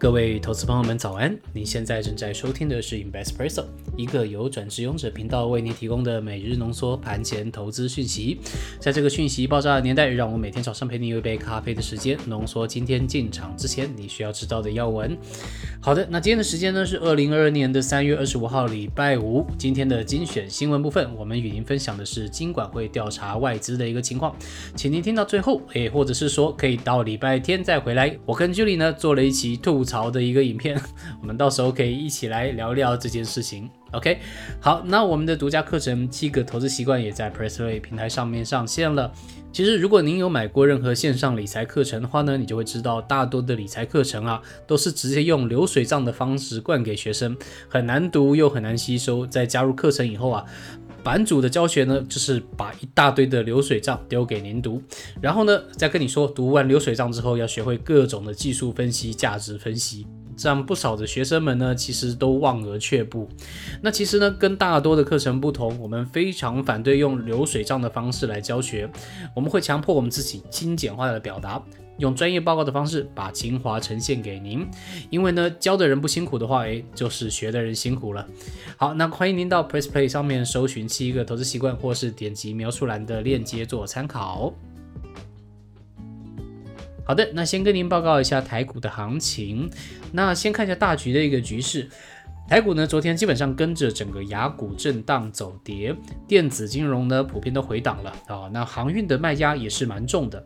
各位投资朋友们，早安！您现在正在收听的是 Investpresso，一个由转职勇者频道为您提供的每日浓缩盘前投资讯息。在这个讯息爆炸的年代，让我每天早上陪你有一杯咖啡的时间，浓缩今天进场之前你需要知道的要闻。好的，那今天的时间呢是二零二二年的三月二十五号，礼拜五。今天的精选新闻部分，我们与您分享的是金管会调查外资的一个情况，请您听到最后，诶，或者是说可以到礼拜天再回来。我跟 Julie 呢做了一期吐。槽的一个影片，我们到时候可以一起来聊聊这件事情。OK，好，那我们的独家课程《七个投资习惯》也在 Pressway 平台上面上线了。其实，如果您有买过任何线上理财课程的话呢，你就会知道，大多的理财课程啊，都是直接用流水账的方式灌给学生，很难读又很难吸收。在加入课程以后啊。版主的教学呢，就是把一大堆的流水账丢给您读，然后呢，再跟你说，读完流水账之后要学会各种的技术分析、价值分析，这样不少的学生们呢，其实都望而却步。那其实呢，跟大多的课程不同，我们非常反对用流水账的方式来教学，我们会强迫我们自己精简化的表达。用专业报告的方式把精华呈现给您，因为呢教的人不辛苦的话，诶，就是学的人辛苦了。好，那欢迎您到 Press Play 上面搜寻七个投资习惯，或是点击描述栏的链接做参考。好的，那先跟您报告一下台股的行情。那先看一下大局的一个局势，台股呢昨天基本上跟着整个雅股震荡走跌，电子金融呢普遍都回档了啊。那航运的卖压也是蛮重的。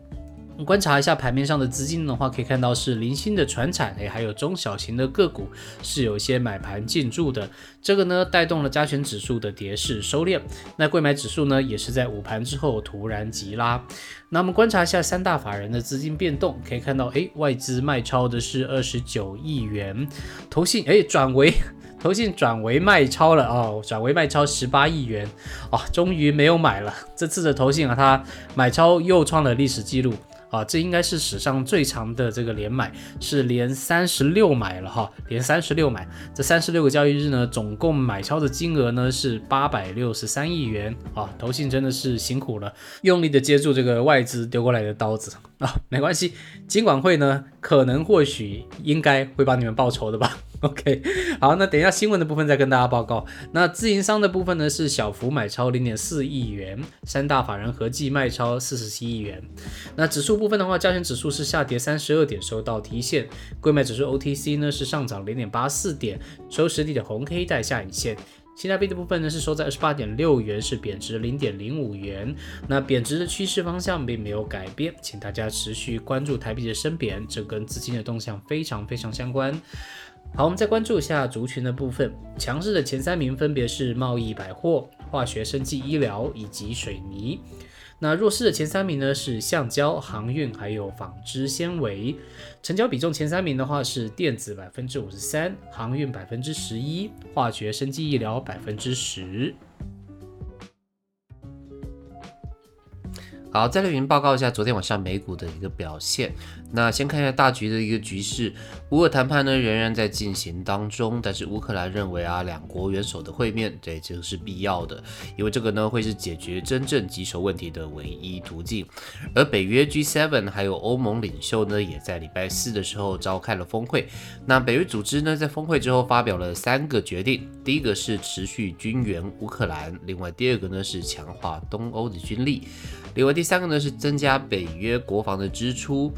观察一下盘面上的资金的话，可以看到是零星的船产，哎，还有中小型的个股是有一些买盘进驻的，这个呢带动了加权指数的跌势收敛。那贵买指数呢也是在午盘之后突然急拉。那我们观察一下三大法人的资金变动，可以看到，哎，外资卖超的是二十九亿元，投信哎转为投信转为卖超了哦，转为卖超十八亿元，哦，终于没有买了。这次的投信啊，它买超又创了历史记录。啊，这应该是史上最长的这个连买，是连三十六买了哈，连三十六买，这三十六个交易日呢，总共买超的金额呢是八百六十三亿元啊，投信真的是辛苦了，用力的接住这个外资丢过来的刀子。啊，没关系，金管会呢可能或许应该会帮你们报仇的吧。OK，好，那等一下新闻的部分再跟大家报告。那自营商的部分呢是小幅买超零点四亿元，三大法人合计卖超四十七亿元。那指数部分的话，加权指数是下跌三十二点，收到提现。贵买指数 OTC 呢是上涨零点八四点，收实体的红 K 带下影线。新台币的部分呢是收在二十八点六元，是贬值零点零五元。那贬值的趋势方向并没有改变，请大家持续关注台币的升贬，这跟资金的动向非常非常相关。好，我们再关注一下族群的部分。强势的前三名分别是贸易、百货、化学、生技、医疗以及水泥。那弱势的前三名呢是橡胶、航运还有纺织纤维。成交比重前三名的话是电子百分之五十三，航运百分之十一，化学、生技、医疗百分之十。好，再来云报告一下昨天晚上美股的一个表现。那先看一下大局的一个局势，乌俄谈判呢仍然在进行当中，但是乌克兰认为啊，两国元首的会面，对这个是必要的，因为这个呢会是解决真正棘手问题的唯一途径。而北约 G7 还有欧盟领袖呢，也在礼拜四的时候召开了峰会。那北约组织呢在峰会之后发表了三个决定，第一个是持续军援乌克兰，另外第二个呢是强化东欧的军力。另外第三个呢是增加北约国防的支出，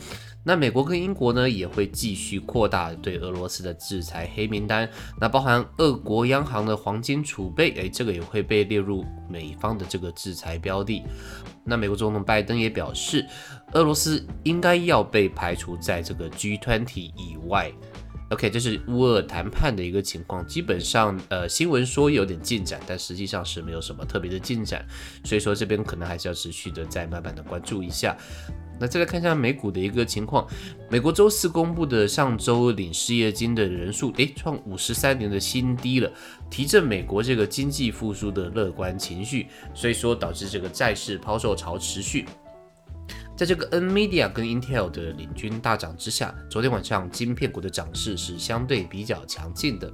那美国跟英国呢也会继续扩大对俄罗斯的制裁黑名单，那包含俄国央行的黄金储备，哎，这个也会被列入美方的这个制裁标的。那美国总统拜登也表示，俄罗斯应该要被排除在这个 G20 以外。OK，这是乌俄谈判的一个情况，基本上，呃，新闻说有点进展，但实际上是没有什么特别的进展，所以说这边可能还是要持续的再慢慢的关注一下。那再来看一下美股的一个情况，美国周四公布的上周领失业金的人数，诶，创五十三年的新低了，提振美国这个经济复苏的乐观情绪，所以说导致这个债市抛售潮持续。在这个 Nvidia 跟 Intel 的领军大涨之下，昨天晚上晶片股的涨势是相对比较强劲的。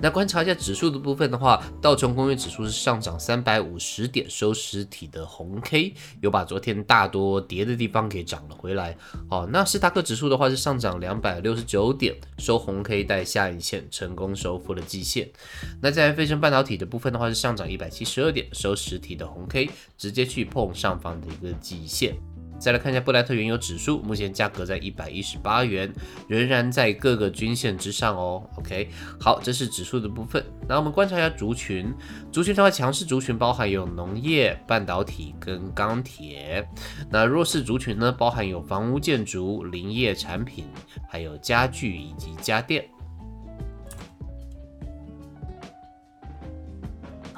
那观察一下指数的部分的话，道琼工业指数是上涨三百五十点，收实体的红 K，有把昨天大多跌的地方给涨了回来。哦，那斯达克指数的话是上涨两百六十九点，收红 K 带下影线，成功收复了季线。那在飞升半导体的部分的话是上涨一百七十二点，收实体的红 K，直接去碰上方的一个季线。再来看一下布莱特原油指数，目前价格在一百一十八元，仍然在各个均线之上哦。OK，好，这是指数的部分。那我们观察一下族群，族群的话，强势族群包含有农业、半导体跟钢铁。那弱势族群呢，包含有房屋建筑、林业产品，还有家具以及家电。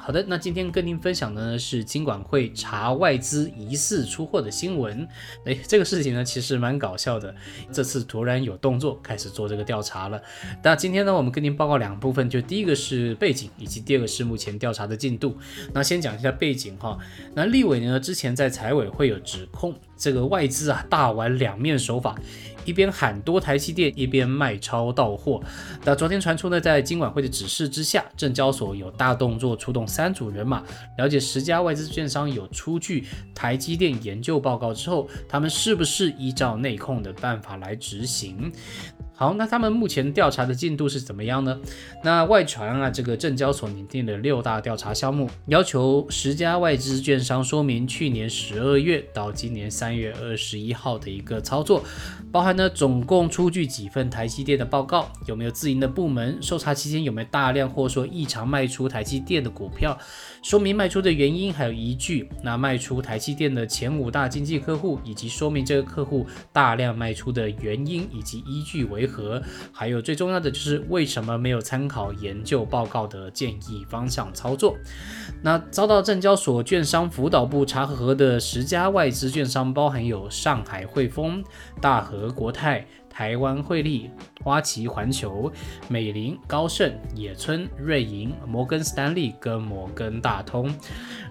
好的，那今天跟您分享的呢是金管会查外资疑似出货的新闻。哎，这个事情呢其实蛮搞笑的，这次突然有动作开始做这个调查了。那今天呢我们跟您报告两部分，就第一个是背景，以及第二个是目前调查的进度。那先讲一下背景哈，那立委呢之前在财委会有指控这个外资啊大玩两面手法。一边喊多台积电，一边卖超到货。那昨天传出呢，在金管会的指示之下，证交所有大动作，出动三组人马，了解十家外资券商有出具台积电研究报告之后，他们是不是依照内控的办法来执行？好，那他们目前调查的进度是怎么样呢？那外传啊，这个证交所拟定了六大调查项目，要求十家外资券商说明去年十二月到今年三月二十一号的一个操作，包含呢总共出具几份台积电的报告，有没有自营的部门，搜查期间有没有大量或说异常卖出台积电的股票，说明卖出的原因还有依据。那卖出台积电的前五大经济客户，以及说明这个客户大量卖出的原因以及依据为。和还有最重要的就是为什么没有参考研究报告的建议方向操作？那遭到证交所券商辅导部查核的十家外资券商，包含有上海汇丰、大和国泰。台湾汇利、花旗环球、美林、高盛、野村、瑞银、摩根斯丹利跟摩根大通，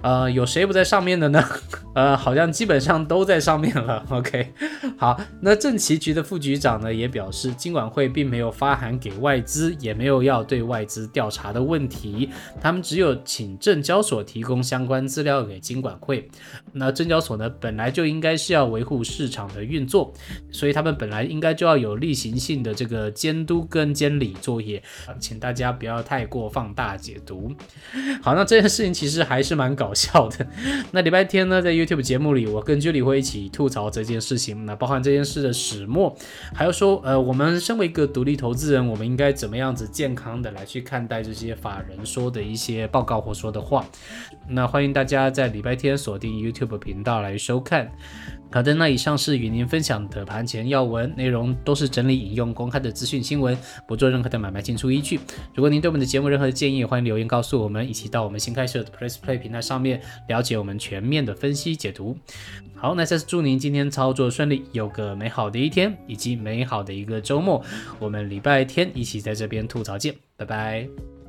呃，有谁不在上面的呢？呃，好像基本上都在上面了。OK，好，那政企局的副局长呢也表示，金管会并没有发函给外资，也没有要对外资调查的问题，他们只有请证交所提供相关资料给金管会。那证交所呢本来就应该是要维护市场的运作，所以他们本来应该就要。要有例行性的这个监督跟监理作业，请大家不要太过放大解读。好，那这件事情其实还是蛮搞笑的。那礼拜天呢，在 YouTube 节目里，我跟居里会一起吐槽这件事情，那包含这件事的始末，还有说，呃，我们身为一个独立投资人，我们应该怎么样子健康的来去看待这些法人说的一些报告或说的话。那欢迎大家在礼拜天锁定 YouTube 频道来收看。好的，那以上是与您分享的盘前要闻内容，都是整理引用公开的资讯新闻，不做任何的买卖进出依据。如果您对我们的节目任何建议，欢迎留言告诉我们，一起到我们新开设的 Press Play 平台上面了解我们全面的分析解读。好，那再次祝您今天操作顺利，有个美好的一天以及美好的一个周末。我们礼拜天一起在这边吐槽见，拜拜。